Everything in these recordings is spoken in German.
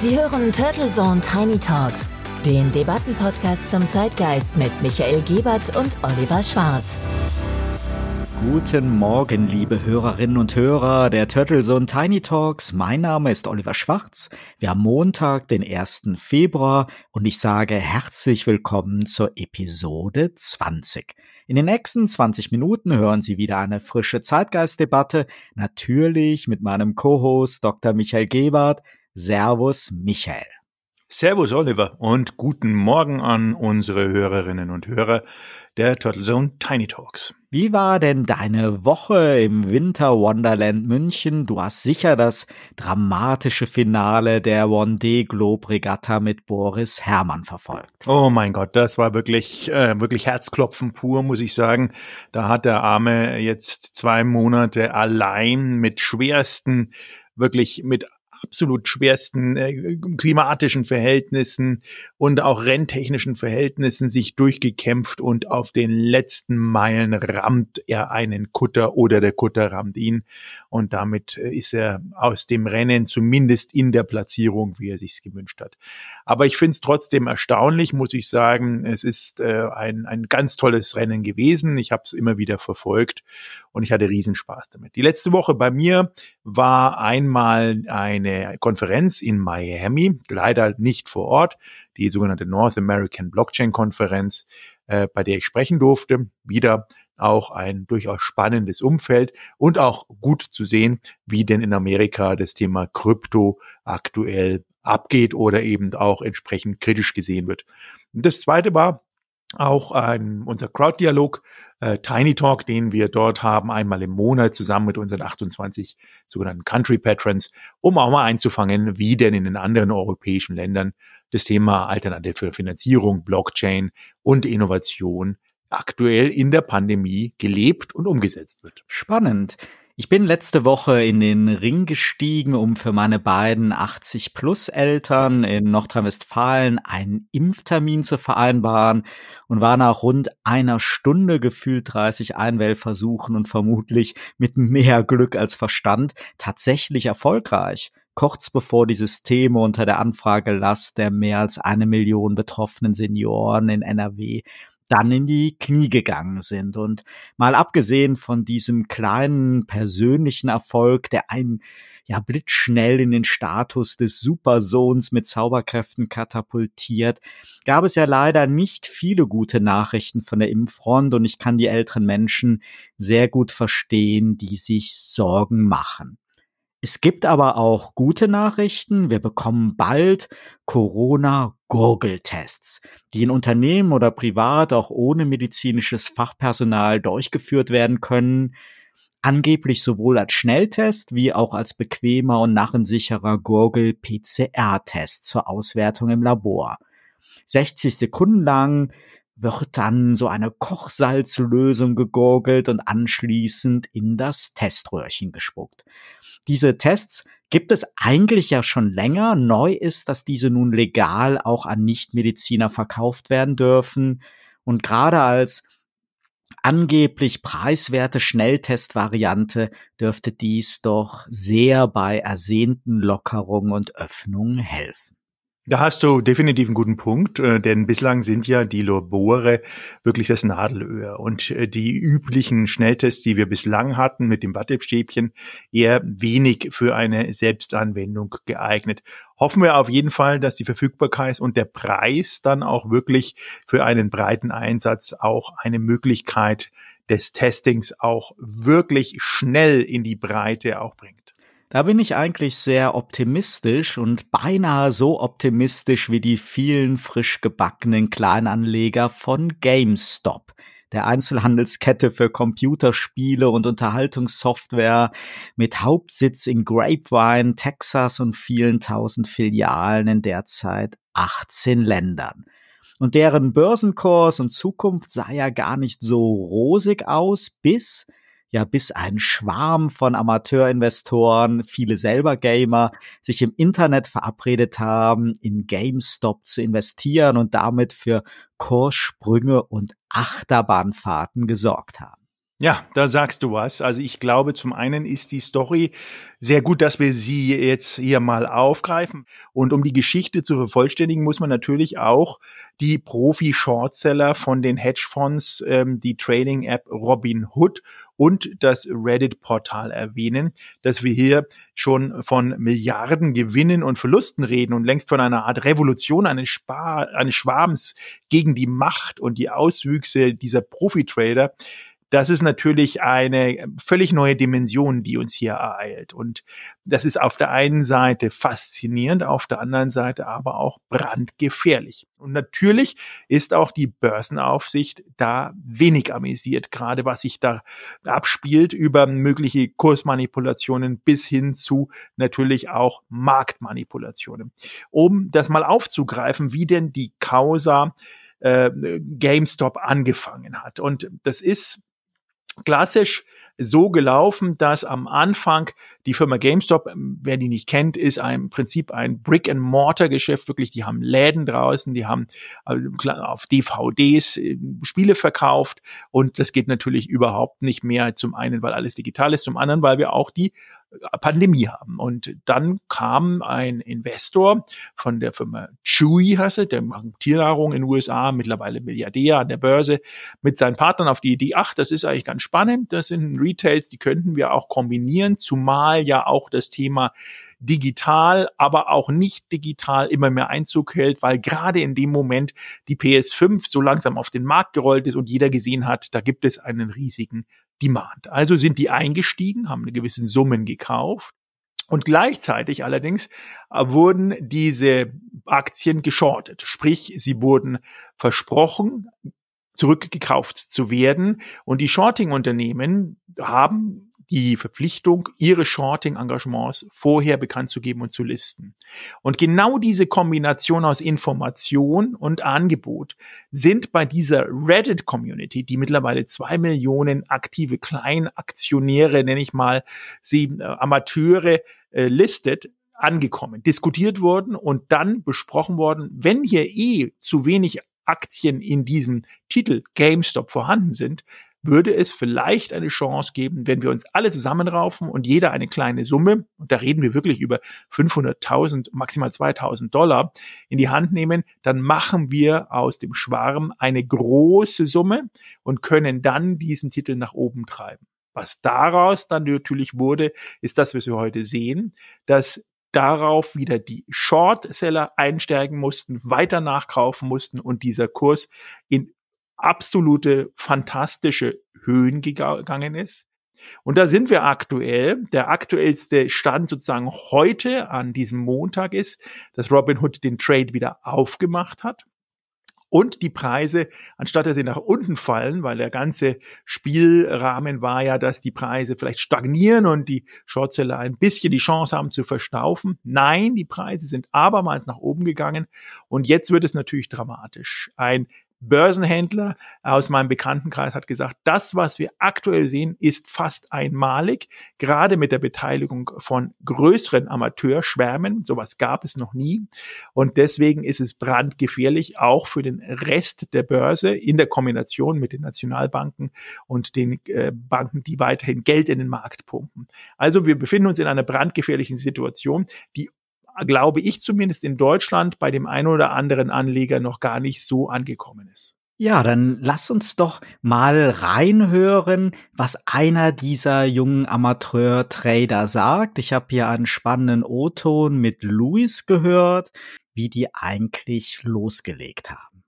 Sie hören Turtle Zone Tiny Talks, den Debattenpodcast zum Zeitgeist mit Michael Gebert und Oliver Schwarz. Guten Morgen, liebe Hörerinnen und Hörer der Turtle Zone Tiny Talks. Mein Name ist Oliver Schwarz. Wir haben Montag, den 1. Februar und ich sage herzlich willkommen zur Episode 20. In den nächsten 20 Minuten hören Sie wieder eine frische Zeitgeistdebatte, natürlich mit meinem Co-Host Dr. Michael Gebert. Servus, Michael. Servus, Oliver, und guten Morgen an unsere Hörerinnen und Hörer der Turtle Zone Tiny Talks. Wie war denn deine Woche im Winter Wonderland München? Du hast sicher das dramatische Finale der One Day Globe Regatta mit Boris Herrmann verfolgt. Oh mein Gott, das war wirklich, äh, wirklich Herzklopfen pur, muss ich sagen. Da hat der Arme jetzt zwei Monate allein mit schwersten wirklich mit absolut schwersten äh, klimatischen Verhältnissen und auch renntechnischen Verhältnissen sich durchgekämpft und auf den letzten Meilen rammt er einen Kutter oder der Kutter rammt ihn und damit äh, ist er aus dem Rennen zumindest in der Platzierung, wie er sich's gewünscht hat. Aber ich finde es trotzdem erstaunlich, muss ich sagen. Es ist äh, ein, ein ganz tolles Rennen gewesen. Ich habe es immer wieder verfolgt und ich hatte Riesenspaß damit. Die letzte Woche bei mir war einmal eine Konferenz in Miami, leider nicht vor Ort, die sogenannte North American Blockchain Konferenz, äh, bei der ich sprechen durfte. Wieder auch ein durchaus spannendes Umfeld und auch gut zu sehen, wie denn in Amerika das Thema Krypto aktuell abgeht oder eben auch entsprechend kritisch gesehen wird. Und das zweite war auch ein, unser Crowd-Dialog, äh, Tiny Talk, den wir dort haben, einmal im Monat zusammen mit unseren 28 sogenannten Country Patrons, um auch mal einzufangen, wie denn in den anderen europäischen Ländern das Thema alternative Finanzierung, Blockchain und Innovation aktuell in der Pandemie gelebt und umgesetzt wird. Spannend. Ich bin letzte Woche in den Ring gestiegen, um für meine beiden 80-plus-Eltern in Nordrhein-Westfalen einen Impftermin zu vereinbaren und war nach rund einer Stunde gefühlt 30 Einwählversuchen und vermutlich mit mehr Glück als Verstand tatsächlich erfolgreich. Kurz bevor die Systeme unter der Anfragelast der mehr als eine Million betroffenen Senioren in NRW dann in die Knie gegangen sind. Und mal abgesehen von diesem kleinen persönlichen Erfolg, der einen ja blitzschnell in den Status des Supersohns mit Zauberkräften katapultiert, gab es ja leider nicht viele gute Nachrichten von der Impffront und ich kann die älteren Menschen sehr gut verstehen, die sich Sorgen machen. Es gibt aber auch gute Nachrichten. Wir bekommen bald Corona-Gurgeltests, die in Unternehmen oder privat auch ohne medizinisches Fachpersonal durchgeführt werden können. Angeblich sowohl als Schnelltest wie auch als bequemer und narrensicherer Gurgel-PCR-Test zur Auswertung im Labor. 60 Sekunden lang wird dann so eine Kochsalzlösung gegurgelt und anschließend in das Teströhrchen gespuckt. Diese Tests gibt es eigentlich ja schon länger. Neu ist, dass diese nun legal auch an Nichtmediziner verkauft werden dürfen. Und gerade als angeblich preiswerte Schnelltestvariante dürfte dies doch sehr bei ersehnten Lockerungen und Öffnungen helfen. Da hast du definitiv einen guten Punkt, äh, denn bislang sind ja die Labore wirklich das Nadelöhr und äh, die üblichen Schnelltests, die wir bislang hatten mit dem Wattestäbchen, eher wenig für eine Selbstanwendung geeignet. Hoffen wir auf jeden Fall, dass die Verfügbarkeit und der Preis dann auch wirklich für einen breiten Einsatz auch eine Möglichkeit des Testings auch wirklich schnell in die Breite auch bringt. Da bin ich eigentlich sehr optimistisch und beinahe so optimistisch wie die vielen frisch gebackenen Kleinanleger von GameStop, der Einzelhandelskette für Computerspiele und Unterhaltungssoftware mit Hauptsitz in Grapevine, Texas und vielen tausend Filialen in derzeit 18 Ländern. Und deren Börsenkurs und Zukunft sah ja gar nicht so rosig aus, bis ja bis ein Schwarm von Amateurinvestoren, viele selber Gamer, sich im Internet verabredet haben, in GameStop zu investieren und damit für Kurssprünge und Achterbahnfahrten gesorgt haben. Ja, da sagst du was. Also ich glaube, zum einen ist die Story sehr gut, dass wir sie jetzt hier mal aufgreifen. Und um die Geschichte zu vervollständigen, muss man natürlich auch die Profi-Shortseller von den Hedgefonds, ähm, die Trading-App Robinhood und das Reddit-Portal erwähnen, dass wir hier schon von Milliarden Gewinnen und Verlusten reden und längst von einer Art Revolution eines, Spar eines Schwarms gegen die Macht und die Auswüchse dieser Profi-Trader das ist natürlich eine völlig neue Dimension, die uns hier ereilt. Und das ist auf der einen Seite faszinierend, auf der anderen Seite aber auch brandgefährlich. Und natürlich ist auch die Börsenaufsicht da wenig amüsiert, gerade was sich da abspielt über mögliche Kursmanipulationen bis hin zu natürlich auch Marktmanipulationen. Um das mal aufzugreifen, wie denn die Causa äh, GameStop angefangen hat. Und das ist klassisch so gelaufen, dass am Anfang die Firma GameStop, ähm, wer die nicht kennt, ist im Prinzip ein Brick-and-Mortar-Geschäft. Wirklich, die haben Läden draußen, die haben äh, auf DVDs äh, Spiele verkauft und das geht natürlich überhaupt nicht mehr. Zum einen, weil alles digital ist, zum anderen, weil wir auch die Pandemie haben. Und dann kam ein Investor von der Firma Chewy, heißt der macht Tiernahrung in den USA, mittlerweile Milliardär an der Börse, mit seinen Partnern auf die Idee, ach, das ist eigentlich ganz spannend, das sind Retails, die könnten wir auch kombinieren, zumal ja auch das Thema digital, aber auch nicht digital immer mehr Einzug hält, weil gerade in dem Moment die PS5 so langsam auf den Markt gerollt ist und jeder gesehen hat, da gibt es einen riesigen Demand. Also sind die eingestiegen, haben eine gewisse Summen gekauft. Und gleichzeitig allerdings äh, wurden diese Aktien geschortet. Sprich, sie wurden versprochen, zurückgekauft zu werden. Und die Shorting-Unternehmen haben die Verpflichtung, ihre Shorting-Engagements vorher bekannt zu geben und zu listen. Und genau diese Kombination aus Information und Angebot sind bei dieser Reddit-Community, die mittlerweile zwei Millionen aktive Kleinaktionäre, nenne ich mal, sie äh, Amateure äh, listet, angekommen, diskutiert worden und dann besprochen worden, wenn hier eh zu wenig Aktien in diesem Titel GameStop vorhanden sind, würde es vielleicht eine Chance geben, wenn wir uns alle zusammenraufen und jeder eine kleine Summe, und da reden wir wirklich über 500.000, maximal 2.000 Dollar, in die Hand nehmen, dann machen wir aus dem Schwarm eine große Summe und können dann diesen Titel nach oben treiben. Was daraus dann natürlich wurde, ist das, was wir heute sehen, dass darauf wieder die Short-Seller einsteigen mussten, weiter nachkaufen mussten und dieser Kurs in absolute fantastische Höhen gegangen ist. Und da sind wir aktuell. Der aktuellste Stand sozusagen heute an diesem Montag ist, dass Robinhood den Trade wieder aufgemacht hat und die Preise, anstatt dass sie nach unten fallen, weil der ganze Spielrahmen war ja, dass die Preise vielleicht stagnieren und die Shortseller ein bisschen die Chance haben zu verstaufen. Nein, die Preise sind abermals nach oben gegangen und jetzt wird es natürlich dramatisch. Ein Börsenhändler aus meinem Bekanntenkreis hat gesagt, das, was wir aktuell sehen, ist fast einmalig, gerade mit der Beteiligung von größeren Amateurschwärmen. Sowas gab es noch nie. Und deswegen ist es brandgefährlich, auch für den Rest der Börse in der Kombination mit den Nationalbanken und den äh, Banken, die weiterhin Geld in den Markt pumpen. Also wir befinden uns in einer brandgefährlichen Situation, die glaube ich zumindest in Deutschland bei dem einen oder anderen Anleger noch gar nicht so angekommen ist. Ja, dann lass uns doch mal reinhören, was einer dieser jungen Amateur-Trader sagt. Ich habe hier einen spannenden O-Ton mit Luis gehört, wie die eigentlich losgelegt haben.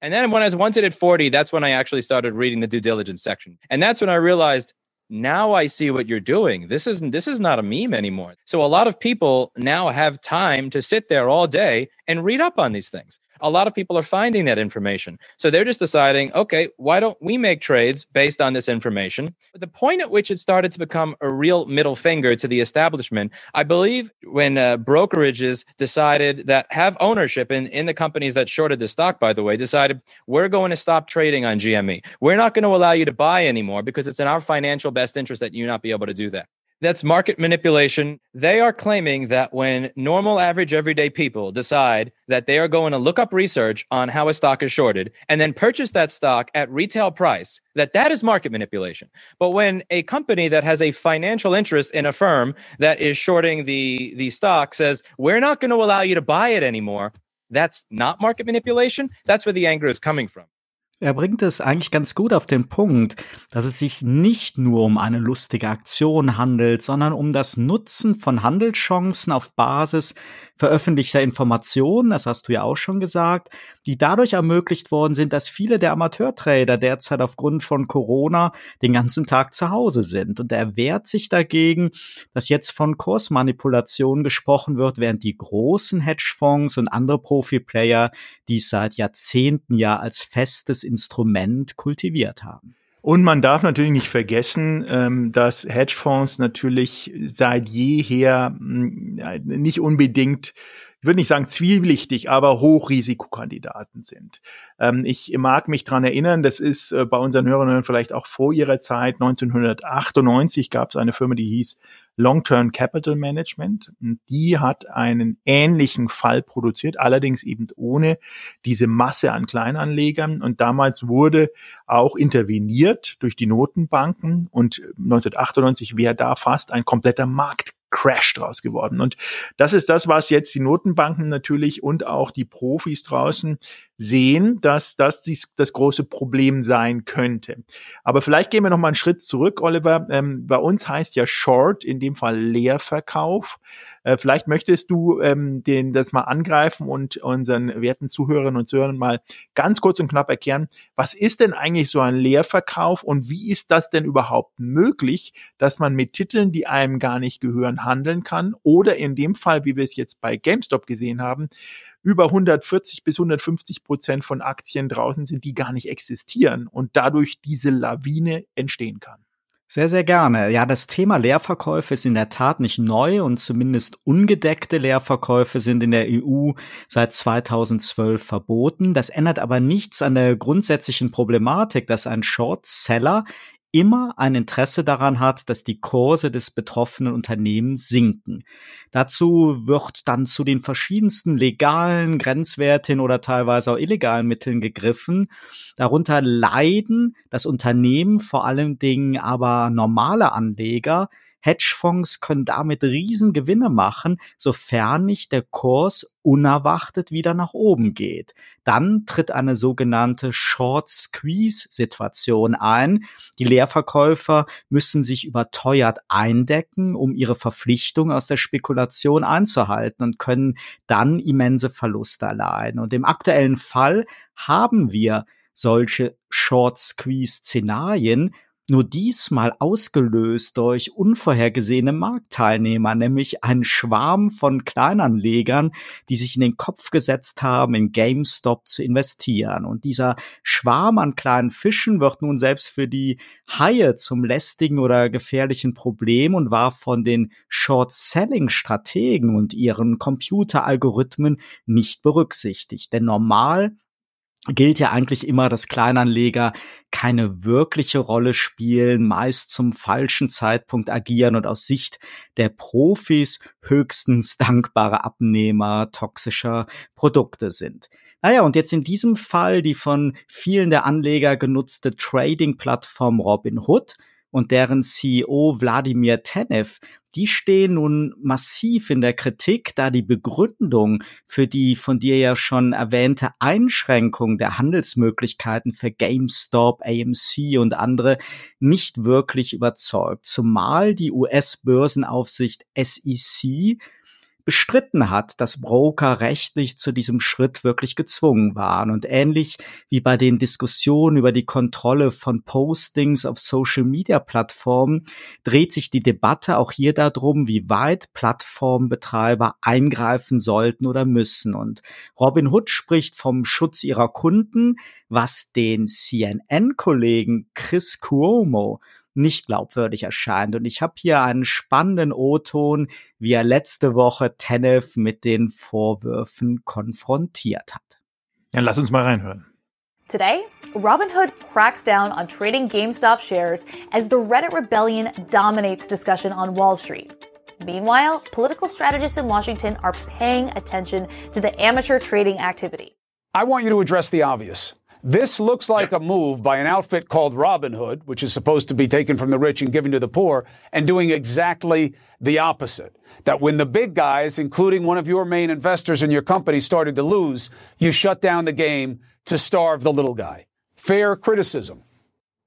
And then when I was once at 40, that's when I actually started reading the due diligence section. And that's when I realized now I see what you're doing. This isn't this is not a meme anymore. So a lot of people now have time to sit there all day and read up on these things a lot of people are finding that information. So they're just deciding, okay, why don't we make trades based on this information? The point at which it started to become a real middle finger to the establishment, I believe when uh, brokerages decided that have ownership in, in the companies that shorted the stock, by the way, decided we're going to stop trading on GME. We're not going to allow you to buy anymore because it's in our financial best interest that you not be able to do that. That's market manipulation. They are claiming that when normal, average, everyday people decide that they are going to look up research on how a stock is shorted and then purchase that stock at retail price, that that is market manipulation. But when a company that has a financial interest in a firm that is shorting the, the stock says, we're not going to allow you to buy it anymore, that's not market manipulation. That's where the anger is coming from. Er bringt es eigentlich ganz gut auf den Punkt, dass es sich nicht nur um eine lustige Aktion handelt, sondern um das Nutzen von Handelschancen auf Basis veröffentlichter Informationen, das hast du ja auch schon gesagt, die dadurch ermöglicht worden sind, dass viele der Amateurtrader derzeit aufgrund von Corona den ganzen Tag zu Hause sind. Und er wehrt sich dagegen, dass jetzt von Kursmanipulation gesprochen wird, während die großen Hedgefonds und andere Profi-Player dies seit Jahrzehnten ja als festes Instrument kultiviert haben. Und man darf natürlich nicht vergessen, ähm, dass Hedgefonds natürlich seit jeher hm, nicht unbedingt ich würde nicht sagen zwielichtig, aber Hochrisikokandidaten sind. Ähm, ich mag mich dran erinnern, das ist äh, bei unseren Hörern vielleicht auch vor ihrer Zeit, 1998 gab es eine Firma, die hieß Long-Term Capital Management. Und die hat einen ähnlichen Fall produziert, allerdings eben ohne diese Masse an Kleinanlegern. Und damals wurde auch interveniert durch die Notenbanken und 1998 wäre da fast ein kompletter Markt Crash draus geworden. Und das ist das, was jetzt die Notenbanken natürlich und auch die Profis draußen sehen, dass das dies, das große Problem sein könnte. Aber vielleicht gehen wir noch mal einen Schritt zurück, Oliver. Ähm, bei uns heißt ja Short, in dem Fall Leerverkauf. Äh, vielleicht möchtest du ähm, den, das mal angreifen und unseren werten Zuhörerinnen und Zuhörern mal ganz kurz und knapp erklären, was ist denn eigentlich so ein Leerverkauf und wie ist das denn überhaupt möglich, dass man mit Titeln, die einem gar nicht gehören, handeln kann oder in dem Fall, wie wir es jetzt bei GameStop gesehen haben, über 140 bis 150 Prozent von Aktien draußen sind, die gar nicht existieren und dadurch diese Lawine entstehen kann. Sehr, sehr gerne. Ja, das Thema Leerverkäufe ist in der Tat nicht neu und zumindest ungedeckte Leerverkäufe sind in der EU seit 2012 verboten. Das ändert aber nichts an der grundsätzlichen Problematik, dass ein Shortseller immer ein Interesse daran hat, dass die Kurse des betroffenen Unternehmens sinken. Dazu wird dann zu den verschiedensten legalen, grenzwertigen oder teilweise auch illegalen Mitteln gegriffen. Darunter leiden das Unternehmen, vor allen Dingen aber normale Anleger, Hedgefonds können damit Riesengewinne machen, sofern nicht der Kurs unerwartet wieder nach oben geht. Dann tritt eine sogenannte Short Squeeze Situation ein. Die Leerverkäufer müssen sich überteuert eindecken, um ihre Verpflichtung aus der Spekulation einzuhalten und können dann immense Verluste erleiden. Und im aktuellen Fall haben wir solche Short Squeeze Szenarien, nur diesmal ausgelöst durch unvorhergesehene Marktteilnehmer, nämlich ein Schwarm von Kleinanlegern, die sich in den Kopf gesetzt haben, in GameStop zu investieren. Und dieser Schwarm an kleinen Fischen wird nun selbst für die Haie zum lästigen oder gefährlichen Problem und war von den Short-Selling-Strategen und ihren Computeralgorithmen nicht berücksichtigt. Denn normal gilt ja eigentlich immer, dass Kleinanleger keine wirkliche Rolle spielen, meist zum falschen Zeitpunkt agieren und aus Sicht der Profis höchstens dankbare Abnehmer toxischer Produkte sind. Naja, und jetzt in diesem Fall die von vielen der Anleger genutzte Trading-Plattform Robinhood und deren CEO Wladimir Tenev, die stehen nun massiv in der Kritik, da die Begründung für die von dir ja schon erwähnte Einschränkung der Handelsmöglichkeiten für GameStop, AMC und andere nicht wirklich überzeugt, zumal die US-Börsenaufsicht SEC bestritten hat, dass Broker rechtlich zu diesem Schritt wirklich gezwungen waren. Und ähnlich wie bei den Diskussionen über die Kontrolle von Postings auf Social-Media-Plattformen dreht sich die Debatte auch hier darum, wie weit Plattformbetreiber eingreifen sollten oder müssen. Und Robin Hood spricht vom Schutz ihrer Kunden, was den CNN-Kollegen Chris Cuomo nicht glaubwürdig erscheint. Und ich habe hier einen spannenden O-Ton, wie er letzte Woche Tenev mit den Vorwürfen konfrontiert hat. Ja, lass uns mal reinhören. Today, Robinhood cracks down on trading GameStop shares as the Reddit rebellion dominates discussion on Wall Street. Meanwhile, political strategists in Washington are paying attention to the amateur trading activity. I want you to address the obvious. This looks like a move by an outfit called Robinhood, which is supposed to be taken from the rich and given to the poor, and doing exactly the opposite. That when the big guys, including one of your main investors in your company, started to lose, you shut down the game to starve the little guy. Fair criticism.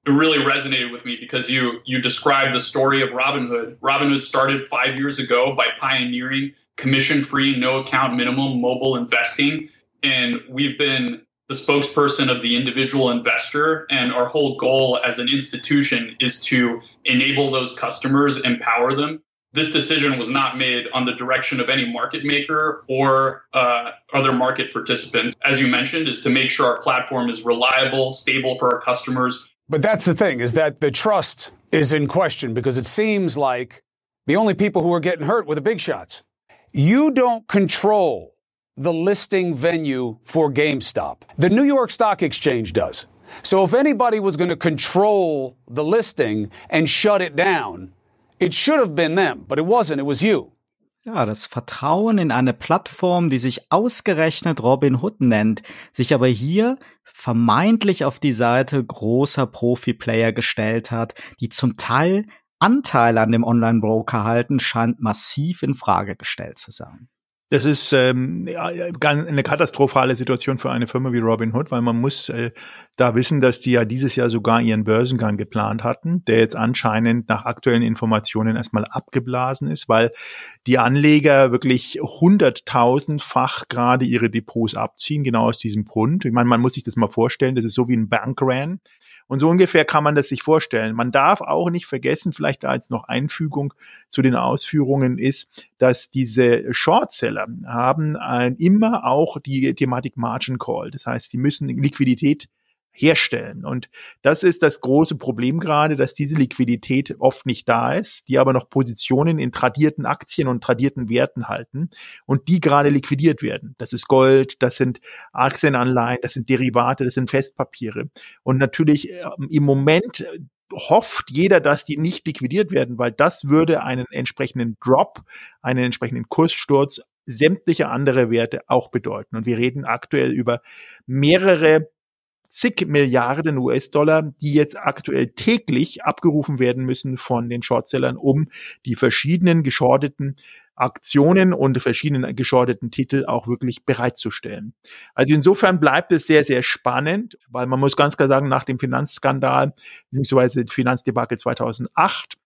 It really resonated with me because you you described the story of Robinhood. Robinhood started five years ago by pioneering commission-free, no account minimum mobile investing, and we've been the spokesperson of the individual investor. And our whole goal as an institution is to enable those customers, empower them. This decision was not made on the direction of any market maker or uh, other market participants. As you mentioned, is to make sure our platform is reliable, stable for our customers. But that's the thing is that the trust is in question because it seems like the only people who are getting hurt were the big shots. You don't control the listing venue for GameStop. The New York Stock Exchange does. So if anybody was going to control the listing and shut it down, it should have been them, but it wasn't, it was you. Ja, das Vertrauen in eine Plattform, die sich ausgerechnet Robin Hood nennt, sich aber hier vermeintlich auf die Seite großer Profi-Player gestellt hat, die zum Teil Anteil an dem Online-Broker halten, scheint massiv in Frage gestellt zu sein. Das ist ähm, eine katastrophale Situation für eine Firma wie Robinhood, weil man muss äh, da wissen, dass die ja dieses Jahr sogar ihren Börsengang geplant hatten, der jetzt anscheinend nach aktuellen Informationen erstmal abgeblasen ist, weil die Anleger wirklich hunderttausendfach gerade ihre Depots abziehen, genau aus diesem Grund. Ich meine, man muss sich das mal vorstellen, das ist so wie ein Bankran. Und so ungefähr kann man das sich vorstellen. Man darf auch nicht vergessen, vielleicht als noch Einfügung zu den Ausführungen ist, dass diese Shortseller haben ein, immer auch die Thematik Margin Call. Das heißt, sie müssen Liquidität herstellen. Und das ist das große Problem gerade, dass diese Liquidität oft nicht da ist, die aber noch Positionen in tradierten Aktien und tradierten Werten halten und die gerade liquidiert werden. Das ist Gold, das sind Aktienanleihen, das sind Derivate, das sind Festpapiere. Und natürlich ähm, im Moment hofft jeder, dass die nicht liquidiert werden, weil das würde einen entsprechenden Drop, einen entsprechenden Kurssturz sämtlicher andere Werte auch bedeuten. Und wir reden aktuell über mehrere zig Milliarden US-Dollar, die jetzt aktuell täglich abgerufen werden müssen von den Shortsellern, um die verschiedenen geschorteten Aktionen und verschiedenen geschorteten Titel auch wirklich bereitzustellen. Also insofern bleibt es sehr, sehr spannend, weil man muss ganz klar sagen, nach dem Finanzskandal bzw. Finanzdebakel 2008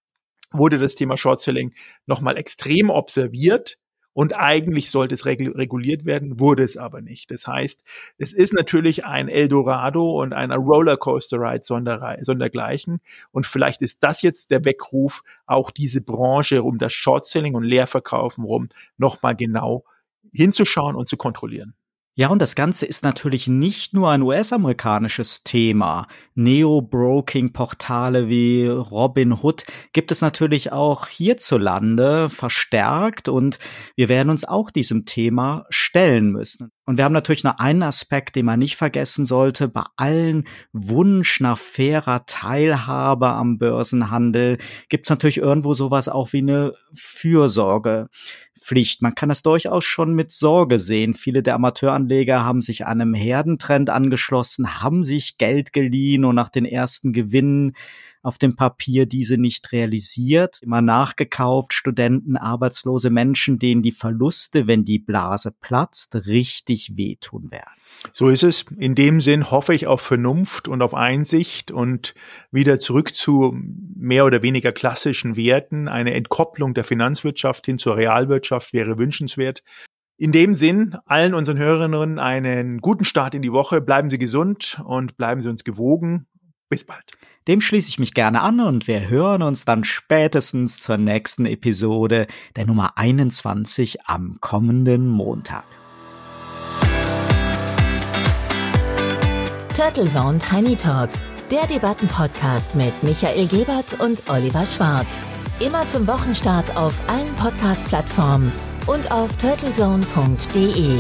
wurde das Thema Shortselling nochmal extrem observiert und eigentlich sollte es reguliert werden, wurde es aber nicht. Das heißt, es ist natürlich ein Eldorado und einer Rollercoaster-Ride sondergleichen. Und vielleicht ist das jetzt der Weckruf, auch diese Branche um das Short-Selling und Leerverkaufen rum nochmal genau hinzuschauen und zu kontrollieren. Ja, und das Ganze ist natürlich nicht nur ein US-amerikanisches Thema. Neo-Broking-Portale wie Robinhood gibt es natürlich auch hierzulande verstärkt und wir werden uns auch diesem Thema stellen müssen. Und wir haben natürlich noch einen Aspekt, den man nicht vergessen sollte. Bei allen Wunsch nach fairer Teilhabe am Börsenhandel gibt es natürlich irgendwo sowas auch wie eine Fürsorgepflicht. Man kann das durchaus schon mit Sorge sehen. Viele der Amateuranleger haben sich einem Herdentrend angeschlossen, haben sich Geld geliehen und nach den ersten Gewinnen auf dem Papier diese nicht realisiert, immer nachgekauft, Studenten, arbeitslose Menschen, denen die Verluste, wenn die Blase platzt, richtig wehtun werden. So ist es. In dem Sinn hoffe ich auf Vernunft und auf Einsicht und wieder zurück zu mehr oder weniger klassischen Werten. Eine Entkopplung der Finanzwirtschaft hin zur Realwirtschaft wäre wünschenswert. In dem Sinn, allen unseren Hörerinnen einen guten Start in die Woche. Bleiben Sie gesund und bleiben Sie uns gewogen. Bis bald. Dem schließe ich mich gerne an und wir hören uns dann spätestens zur nächsten Episode der Nummer 21 am kommenden Montag. Turtle Zone Tiny Talks, der Debattenpodcast mit Michael Gebert und Oliver Schwarz. Immer zum Wochenstart auf allen Podcast-Plattformen und auf turtlezone.de.